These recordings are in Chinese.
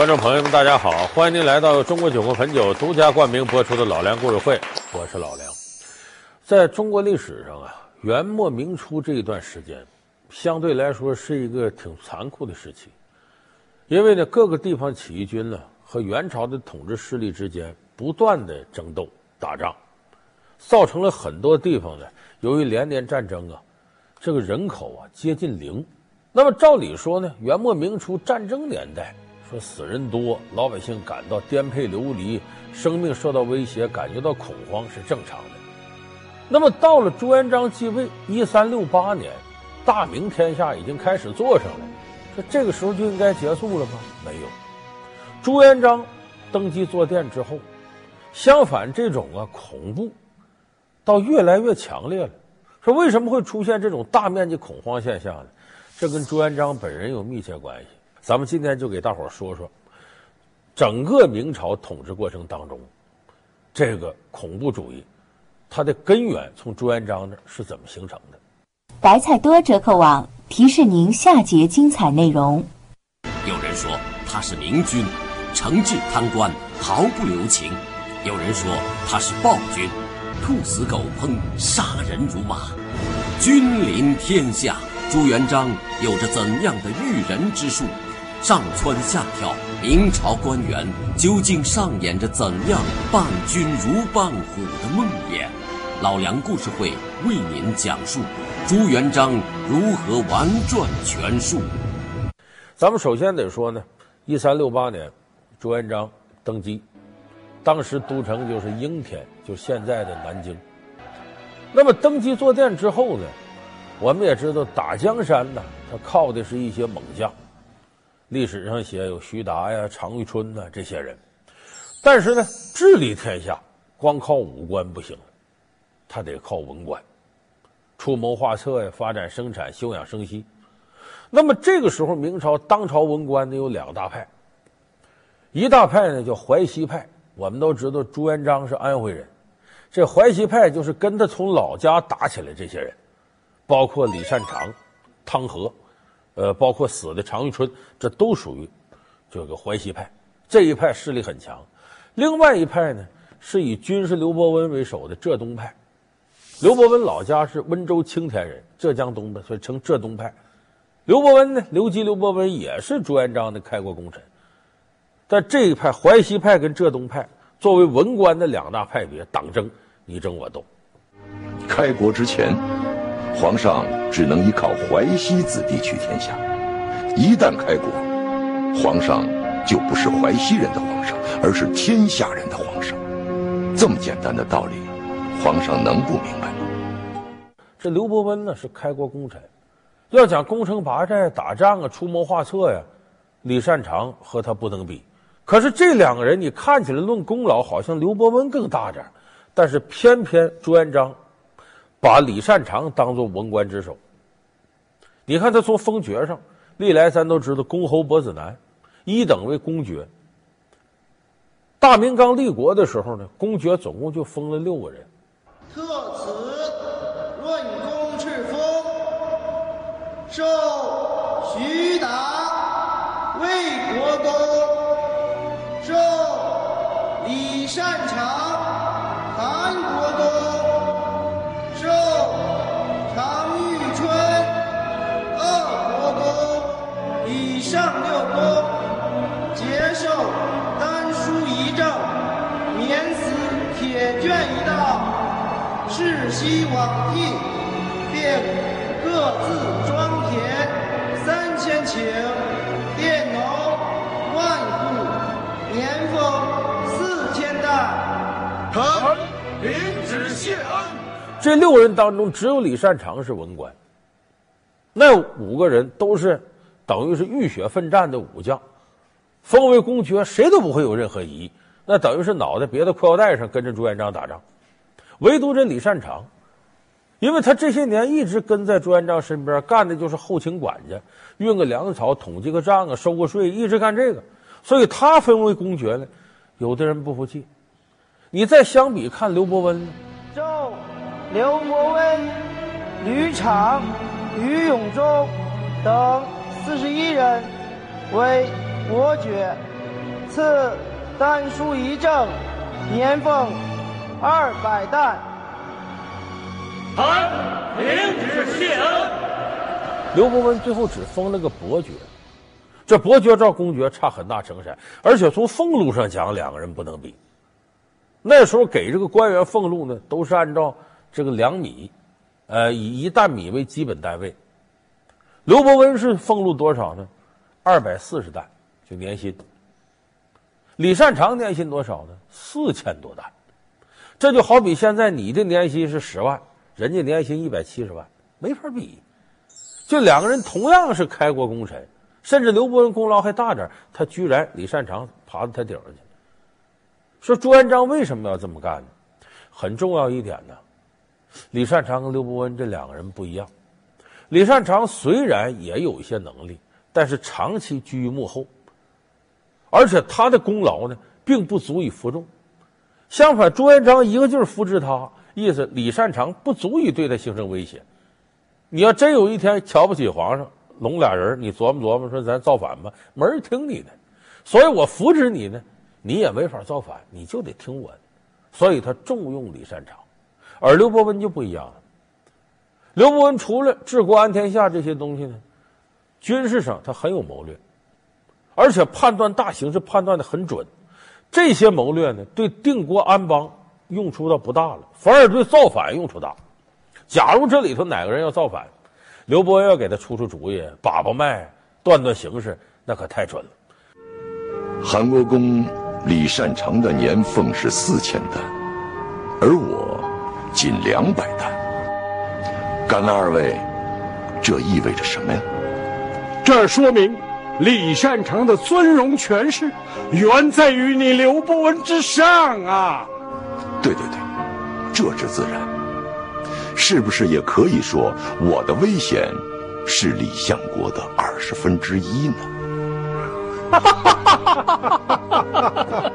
观众朋友们，大家好！欢迎您来到中国酒国汾酒独家冠名播出的《老梁故事会》，我是老梁。在中国历史上啊，元末明初这一段时间，相对来说是一个挺残酷的时期，因为呢，各个地方起义军呢和元朝的统治势力之间不断的争斗打仗，造成了很多地方呢，由于连年战争啊，这个人口啊接近零。那么照理说呢，元末明初战争年代。说死人多，老百姓感到颠沛流离，生命受到威胁，感觉到恐慌是正常的。那么到了朱元璋继位，一三六八年，大明天下已经开始坐上了，说这个时候就应该结束了吗？没有。朱元璋登基坐殿之后，相反这种啊恐怖，倒越来越强烈了。说为什么会出现这种大面积恐慌现象呢？这跟朱元璋本人有密切关系。咱们今天就给大伙儿说说，整个明朝统治过程当中，这个恐怖主义，它的根源从朱元璋那是怎么形成的？白菜多折扣网提示您下节精彩内容。有人说他是明君，惩治贪官毫不留情；有人说他是暴君，兔死狗烹，杀人如麻。君临天下，朱元璋有着怎样的驭人之术？上蹿下跳，明朝官员究竟上演着怎样伴君如伴虎的梦魇？老梁故事会为您讲述朱元璋如何玩转权术。咱们首先得说呢，一三六八年，朱元璋登基，当时都城就是应天，就现在的南京。那么登基坐殿之后呢，我们也知道打江山呢，他靠的是一些猛将。历史上写有徐达呀、常遇春呐这些人，但是呢，治理天下光靠武官不行，他得靠文官，出谋划策呀，发展生产，休养生息。那么这个时候，明朝当朝文官呢有两大派，一大派呢叫淮西派。我们都知道朱元璋是安徽人，这淮西派就是跟他从老家打起来这些人，包括李善长、汤和。呃，包括死的常遇春，这都属于这个淮西派。这一派势力很强。另外一派呢，是以军师刘伯温为首的浙东派。刘伯温老家是温州青田人，浙江东的，所以称浙东派。刘伯温呢，刘基、刘伯温也是朱元璋的开国功臣。但这一派淮西派跟浙东派作为文官的两大派别，党争你争我斗。开国之前。皇上只能依靠淮西子弟取天下，一旦开国，皇上就不是淮西人的皇上，而是天下人的皇上。这么简单的道理，皇上能不明白吗？这刘伯温呢是开国功臣，要讲攻城拔寨、打仗啊、出谋划策呀，李善长和他不能比。可是这两个人，你看起来论功劳，好像刘伯温更大点，但是偏偏朱元璋。把李善长当做文官之首，你看他从封爵上，历来咱都知道公侯伯子男，一等为公爵。大明刚立国的时候呢，公爵总共就封了六个人。特此论功敕封，授徐达魏国公，授李善长。西往替，便各自庄田三千顷，佃农万户，年俸四千石。臣领旨谢恩。这六人当中，只有李善长是文官，那五个人都是等于是浴血奋战的武将，封为公爵，谁都不会有任何疑义。那等于是脑袋别在裤腰带上，跟着朱元璋打仗。唯独这李善长，因为他这些年一直跟在朱元璋身边，干的就是后勤管家，运个粮草、统计个账啊、收个税，一直干这个，所以他封为公爵了。有的人不服气，你再相比看刘伯温呢？奏刘伯温、吕昶、于永忠等四十一人为伯爵，赐丹书一正，年俸二百担。臣领旨谢恩。刘伯温最后只封了个伯爵，这伯爵照公爵差很大成色，而且从俸禄上讲，两个人不能比。那时候给这个官员俸禄呢，都是按照这个两米，呃，以一担米为基本单位。刘伯温是俸禄多少呢？二百四十担，就年薪。李善长年薪多少呢？四千多担。这就好比现在你的年薪是十万，人家年薪一百七十万，没法比。就两个人同样是开国功臣，甚至刘伯温功劳还大点，他居然李善长爬到他顶上去。说朱元璋为什么要这么干呢？很重要一点呢，李善长跟刘伯温这两个人不一样。李善长虽然也有一些能力，但是长期居于幕后，而且他的功劳呢，并不足以服众。相反，朱元璋一个劲儿扶持他，意思李善长不足以对他形成威胁。你要真有一天瞧不起皇上，拢俩人，你琢磨琢磨，说咱造反吧，没人听你的。所以我扶持你呢，你也没法造反，你就得听我的。所以他重用李善长，而刘伯温就不一样了。刘伯温除了治国安天下这些东西呢，军事上他很有谋略，而且判断大形势判断的很准。这些谋略呢，对定国安邦用处倒不大了，反而对造反用处大。假如这里头哪个人要造反，刘伯温要给他出出主意、把把脉、断断形势，那可太准了。韩国公李善长的年俸是四千担，而我仅两百担。敢问二位，这意味着什么呀？这说明李善长的尊荣权势远在于你刘伯温之上啊！对对对，这是自然。是不是也可以说，我的危险是李相国的二十分之一呢？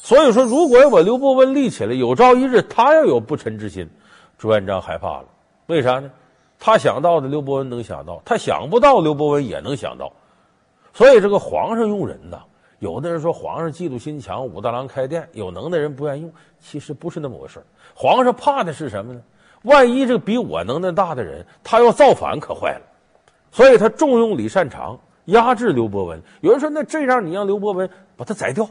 所以说，如果我刘伯温立起来，有朝一日他要有不臣之心，朱元璋害怕了。为啥呢？他想到的刘伯温能想到，他想不到刘伯温也能想到。所以这个皇上用人呐。有的人说皇上嫉妒心强，武大郎开店，有能的人不愿意用，其实不是那么回事。皇上怕的是什么呢？万一这个比我能耐大的人他要造反，可坏了。所以他重用李善长，压制刘伯温。有人说，那这样你让刘伯温把他宰掉，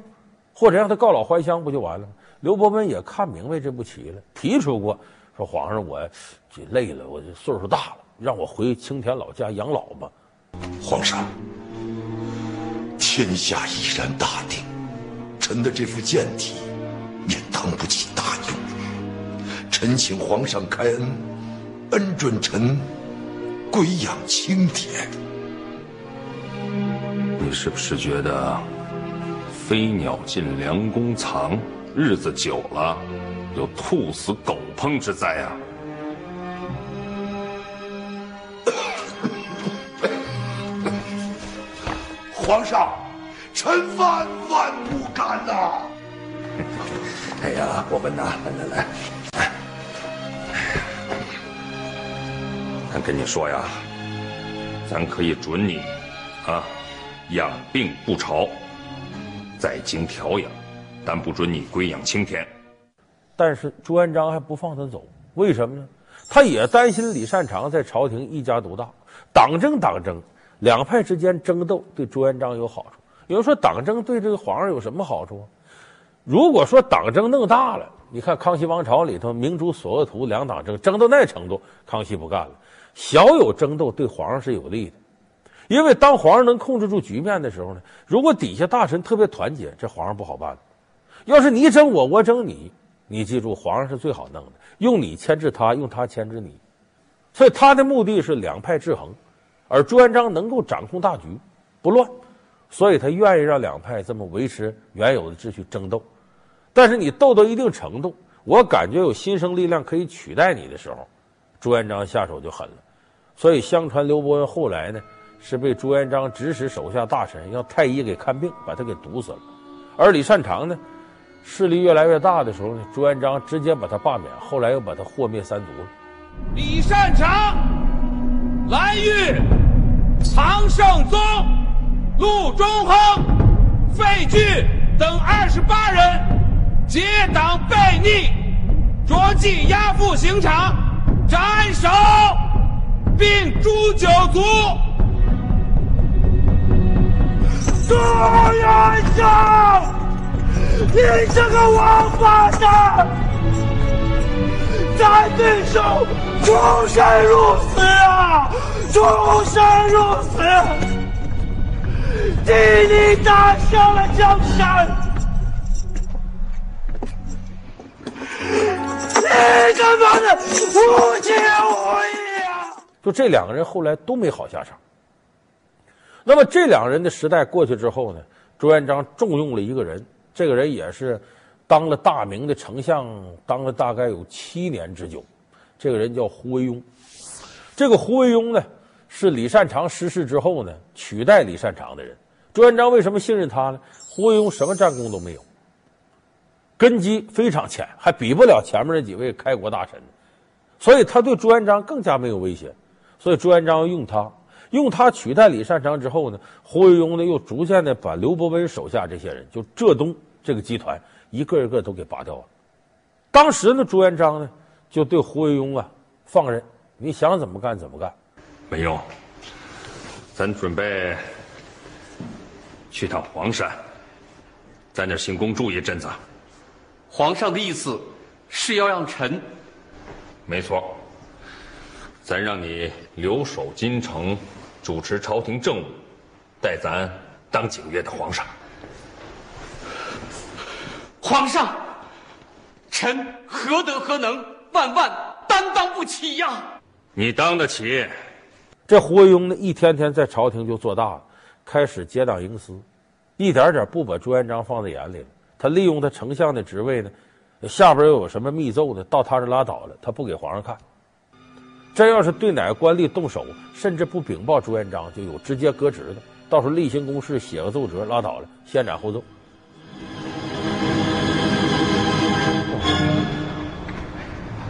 或者让他告老还乡，不就完了吗？刘伯温也看明白这步棋了，提出过说皇上，我这累了，我这岁数大了，让我回青田老家养老吧。皇上。天下已然大定，臣的这副贱体也当不起大用。臣请皇上开恩，恩准臣归养青田。你是不是觉得飞鸟尽，良弓藏，日子久了有兔死狗烹之灾啊？皇上。臣万万不敢呐！哎呀，伯温呐，来来来，来，俺跟你说呀，咱可以准你啊养病不朝，在京调养，但不准你归养青田。但是朱元璋还不放他走，为什么呢？他也担心李善长在朝廷一家独大，党争党争，两派之间争斗对朱元璋有好处。有人说党争对这个皇上有什么好处？如果说党争弄大了，你看康熙王朝里头明珠索额图两党争争到那程度，康熙不干了。小有争斗对皇上是有利的，因为当皇上能控制住局面的时候呢，如果底下大臣特别团结，这皇上不好办。要是你争我，我争你，你记住，皇上是最好弄的，用你牵制他，用他牵制你。所以他的目的是两派制衡，而朱元璋能够掌控大局，不乱。所以他愿意让两派这么维持原有的秩序争斗，但是你斗到一定程度，我感觉有新生力量可以取代你的时候，朱元璋下手就狠了。所以相传刘伯温后来呢，是被朱元璋指使手下大臣让太医给看病，把他给毒死了。而李善长呢，势力越来越大的时候呢，朱元璋直接把他罢免，后来又把他祸灭三族了。李善长，蓝玉、唐胜宗。陆中亨、费聚等二十八人结党背逆，着即押赴刑场斩首，并诛九族。朱元璋，你这个王八蛋，在对手出生入死啊！出生入死，替你打下了江山，你他妈的无情无义啊！就这两个人后来都没好下场。那么这两个人的时代过去之后呢，朱元璋重用了一个人，这个人也是当了大明的丞相，当了大概有七年之久。这个人叫胡惟庸。这个胡惟庸呢，是李善长失势之后呢，取代李善长的人。朱元璋为什么信任他呢？胡惟庸什么战功都没有，根基非常浅，还比不了前面那几位开国大臣，所以他对朱元璋更加没有威胁。所以朱元璋用他。用他取代李善长之后呢，胡惟庸呢又逐渐的把刘伯温手下这些人，就浙东这个集团一个一个都给拔掉了。当时呢，朱元璋呢就对胡惟庸啊放任，你想怎么干怎么干。没用，咱准备去趟黄山，在那行宫住一阵子。皇上的意思是要让臣？没错，咱让你留守京城。主持朝廷政务，代咱当景岳的皇上。皇上，臣何德何能，万万担当不起呀！你当得起？这胡惟庸呢，一天天在朝廷就做大了，开始结党营私，一点点不把朱元璋放在眼里了。他利用他丞相的职位呢，下边又有什么密奏的，到他这拉倒了，他不给皇上看。真要是对哪个官吏动手，甚至不禀报朱元璋，就有直接革职的。到时候例行公事写个奏折，拉倒了，先斩后奏。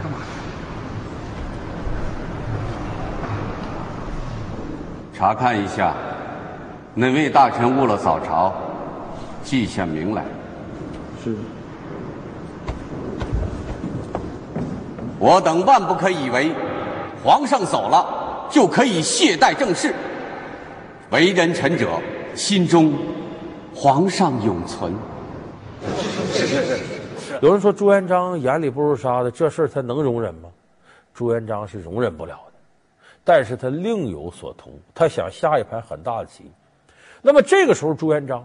干嘛？查看一下，哪位大臣误了早朝，记下名来。是。我等万不可以为。皇上走了，就可以懈怠政事。为人臣者，心中皇上永存。是是是。有人说朱元璋眼里不如沙子，这事儿他能容忍吗？朱元璋是容忍不了的，但是他另有所图，他想下一盘很大的棋。那么这个时候，朱元璋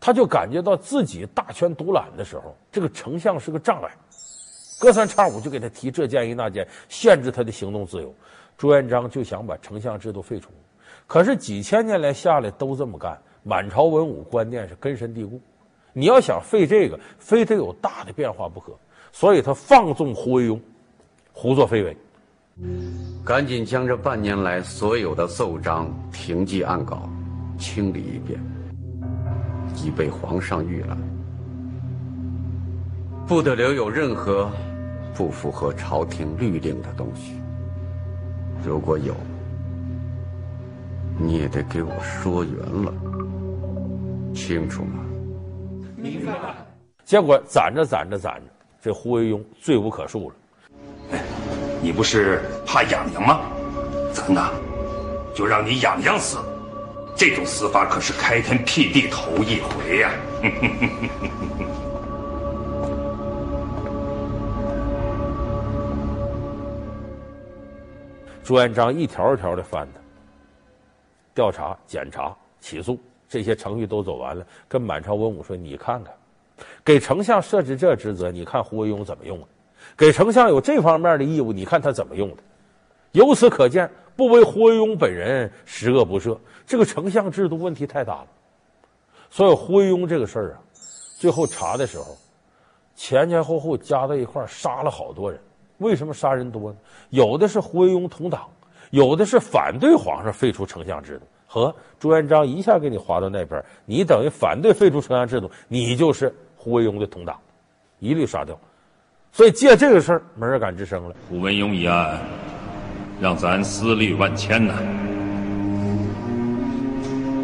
他就感觉到自己大权独揽的时候，这个丞相是个障碍。隔三差五就给他提这建议那建议，限制他的行动自由。朱元璋就想把丞相制度废除，可是几千年来下来都这么干，满朝文武观念是根深蒂固。你要想废这个，非得有大的变化不可。所以他放纵胡惟庸，胡作非为。赶紧将这半年来所有的奏章、廷记案稿清理一遍，以备皇上预览。不得留有任何不符合朝廷律令的东西。如果有，你也得给我说圆了，清楚吗？明白了。结果攒着攒着攒着，这胡惟庸罪无可恕了。哎，你不是怕痒痒吗？咱呐，就让你痒痒死。这种死法可是开天辟地头一回呀、啊！朱元璋一条一条的翻他，调查、检查、起诉，这些程序都走完了，跟满朝文武说：“你看看，给丞相设置这职责，你看胡惟庸怎么用啊？给丞相有这方面的义务，你看他怎么用的？由此可见，不为胡惟庸本人，十恶不赦。这个丞相制度问题太大了。所以胡惟庸这个事儿啊，最后查的时候，前前后后加在一块，杀了好多人。”为什么杀人多呢？有的是胡惟庸同党，有的是反对皇上废除丞相制度。和朱元璋一下给你划到那边，你等于反对废除丞相制度，你就是胡惟庸的同党，一律杀掉。所以借这个事儿，没人敢吱声了。胡惟庸一案，让咱思虑万千呐。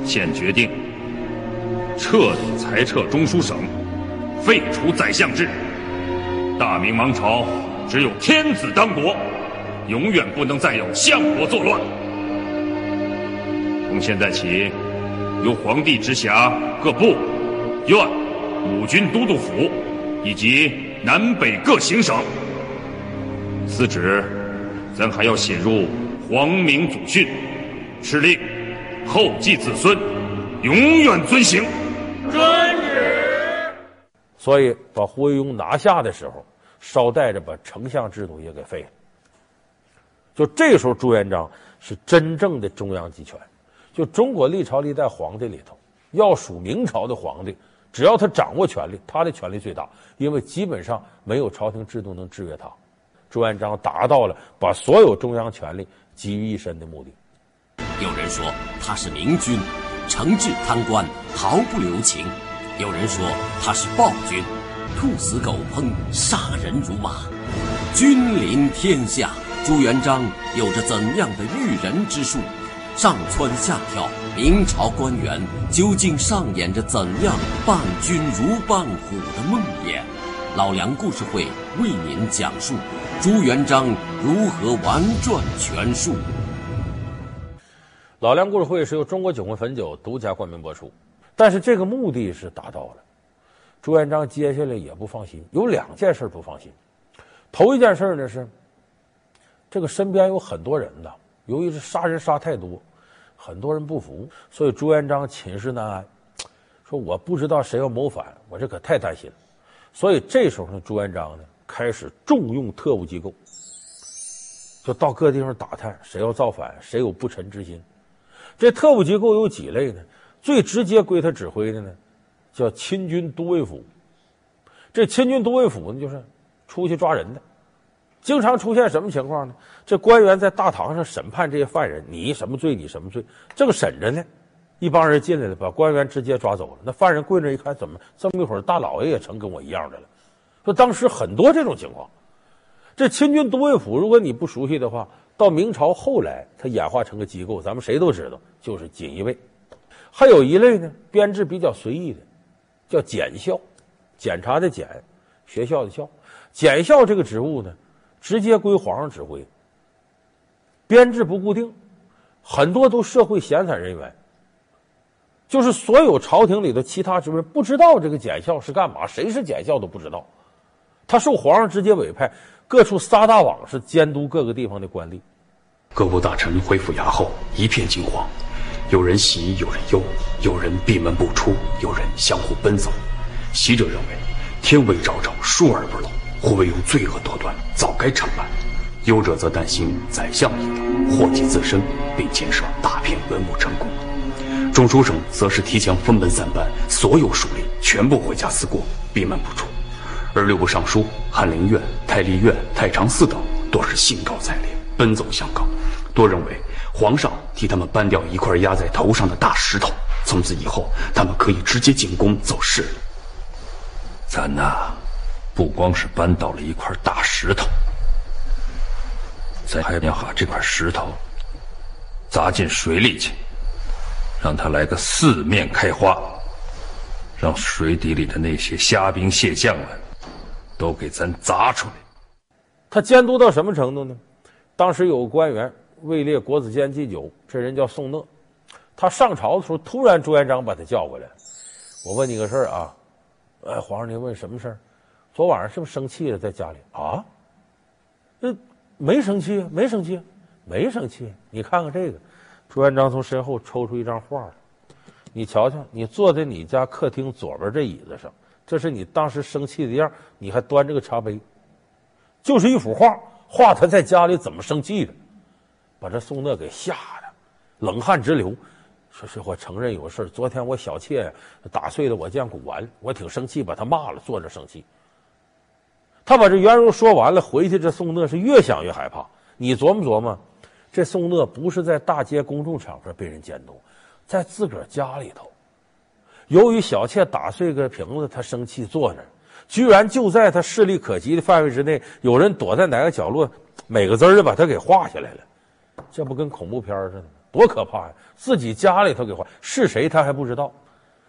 现决定彻底裁撤中书省，废除宰相制。大明王朝只有天子当国，永远不能再有相国作乱。从现在起，由皇帝直辖各部、院、五军都督府以及南北各行省。此旨，咱还要写入皇明祖训，敕令后继子孙永远遵行。遵旨。所以把胡惟庸拿下的时候，捎带着把丞相制度也给废了。就这时候，朱元璋是真正的中央集权。就中国历朝历代皇帝里头，要数明朝的皇帝，只要他掌握权力，他的权力最大，因为基本上没有朝廷制度能制约他。朱元璋达到了把所有中央权力集于一身的目的。有人说他是明君，惩治贪官毫不留情；有人说他是暴君，兔死狗烹，杀人如麻。君临天下，朱元璋有着怎样的驭人之术？上蹿下跳，明朝官员究竟上演着怎样伴君如伴虎的梦魇？老梁故事会为您讲述朱元璋如何玩转权术。老梁故事会是由中国酒魂汾酒独家冠名播出，但是这个目的是达到了。朱元璋接下来也不放心，有两件事不放心。头一件事呢是，这个身边有很多人呐，由于是杀人杀太多。很多人不服，所以朱元璋寝食难安，说我不知道谁要谋反，我这可太担心了。所以这时候呢，朱元璋呢开始重用特务机构，就到各地方打探谁要造反，谁有不臣之心。这特务机构有几类呢？最直接归他指挥的呢，叫亲军都尉府。这亲军都尉府呢，就是出去抓人的。经常出现什么情况呢？这官员在大堂上审判这些犯人，你什么罪？你什么罪？正审着呢，一帮人进来了，把官员直接抓走了。那犯人跪那一看，怎么这么一会儿，大老爷也成跟我一样的了？说当时很多这种情况。这亲军都尉府，如果你不熟悉的话，到明朝后来，它演化成个机构，咱们谁都知道，就是锦衣卫。还有一类呢，编制比较随意的，叫检校，检查的检，学校的校。检校这个职务呢，直接归皇上指挥，编制不固定，很多都社会闲散人员，就是所有朝廷里的其他职位不知道这个检校是干嘛，谁是检校都不知道。他受皇上直接委派，各处撒大网是监督各个地方的官吏。各部大臣回府衙后一片惊慌，有人喜，有人忧，有人闭门不出，有人相互奔走。喜者认为天威昭昭，疏而不漏。胡惟庸罪恶多端，早该惩办；忧者则担心宰相一党祸及自身，并建设大片文武成功。中书省则是提前分门散班，所有属吏全部回家思过，闭门不出；而六部尚书、翰林院、太历院、太常寺等，多是兴高采烈，奔走相告，多认为皇上替他们搬掉一块压在头上的大石头，从此以后他们可以直接进宫走事了。咱呐。不光是搬倒了一块大石头，咱还要把这块石头砸进水里去，让它来个四面开花，让水底里的那些虾兵蟹将们都给咱砸出来。他监督到什么程度呢？当时有个官员位列国子监祭酒，这人叫宋讷。他上朝的时候，突然朱元璋把他叫过来，我问你个事儿啊，哎，皇上您问什么事儿？昨晚上是不是生气了？在家里啊？那没生气，没生气，没生气。你看看这个，朱元璋从身后抽出一张画来，你瞧瞧，你坐在你家客厅左边这椅子上，这是你当时生气的样，你还端着个茶杯，就是一幅画，画他在家里怎么生气的，把这宋軼给吓得冷汗直流。说实话，承认有事，昨天我小妾打碎了我件古玩，我挺生气，把他骂了，坐着生气。他把这缘由说完了，回去这宋軼是越想越害怕。你琢磨琢磨，这宋軼不是在大街公众场合被人监督，在自个儿家里头，由于小妾打碎个瓶子，他生气坐那，居然就在他视力可及的范围之内，有人躲在哪个角落，每个字儿就把他给画下来了，这不跟恐怖片似的？多可怕呀！自己家里头给换，是谁他还不知道。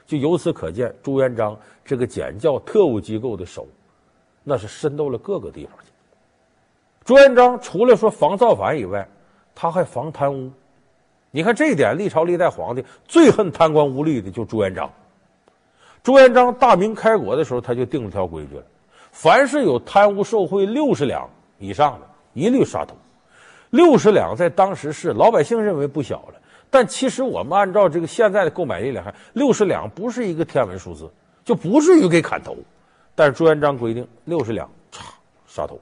就由此可见，朱元璋这个检校特务机构的手，那是伸到了各个地方去。朱元璋除了说防造反以外，他还防贪污。你看这一点，历朝历代皇帝最恨贪官污吏的就朱元璋。朱元璋大明开国的时候，他就定了条规矩了：凡是有贪污受贿六十两以上的，一律杀头。六十两在当时是老百姓认为不小了，但其实我们按照这个现在的购买力来看，六十两不是一个天文数字，就不至于给砍头。但是朱元璋规定六十两，嚓杀头。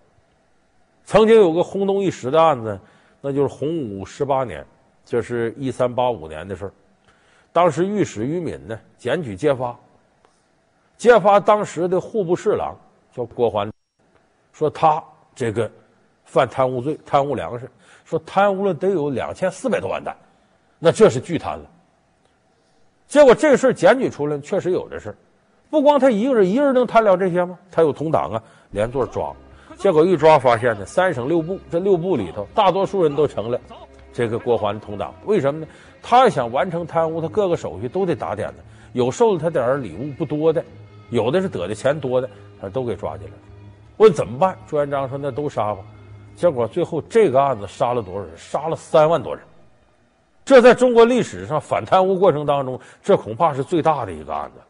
曾经有个轰动一时的案子，那就是洪武十八年，这是一三八五年的事儿。当时御史于敏呢检举揭发，揭发当时的户部侍郎叫郭桓，说他这个犯贪污罪，贪污粮食。说贪污了得有两千四百多万担，那这是巨贪了。结果这事儿检举出来，确实有这事儿。不光他一个人，一个人能贪了这些吗？他有同党啊，连座抓。结果一抓发现呢，三省六部这六部里头，大多数人都成了这个郭桓同党。为什么呢？他要想完成贪污，他各个手续都得打点的。有收了他点儿礼物不多的，有的是得的钱多的，他都给抓进来了。问怎么办？朱元璋说：“那都杀吧。”结果最后这个案子杀了多少人？杀了三万多人。这在中国历史上反贪污过程当中，这恐怕是最大的一个案子。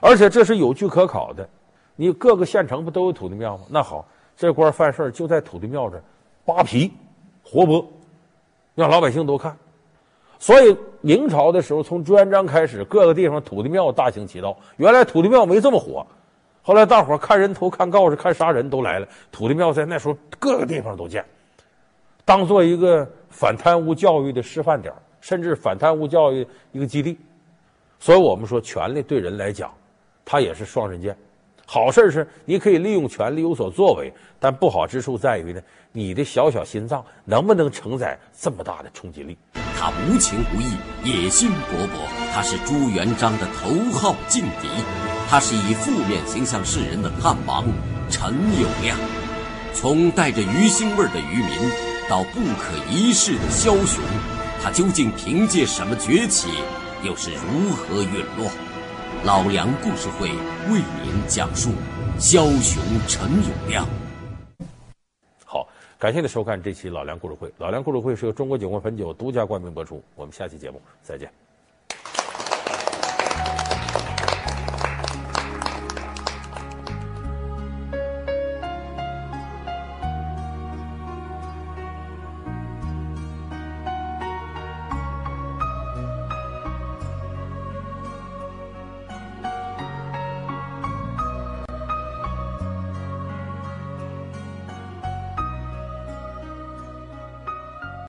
而且这是有据可考的。你各个县城不都有土地庙吗？那好，这官犯事就在土地庙这扒皮活剥，让老百姓都看。所以明朝的时候，从朱元璋开始，各个地方土地庙大行其道。原来土地庙没这么火。后来大伙看人头、看告示、看杀人都来了，土地庙在那时候各个地方都建，当做一个反贪污教育的示范点，甚至反贪污教育一个基地。所以我们说，权力对人来讲，它也是双刃剑。好事是你可以利用权力有所作为，但不好之处在于呢，你的小小心脏能不能承载这么大的冲击力？他无情无义，野心勃勃，他是朱元璋的头号劲敌。他是以负面形象示人的汉王陈友谅，从带着鱼腥味的渔民到不可一世的枭雄，他究竟凭借什么崛起，又是如何陨落？老梁故事会为您讲述枭雄陈友谅。好，感谢您收看这期老梁故事会。老梁故事会是由中国酒国汾酒独家冠名播出。我们下期节目再见。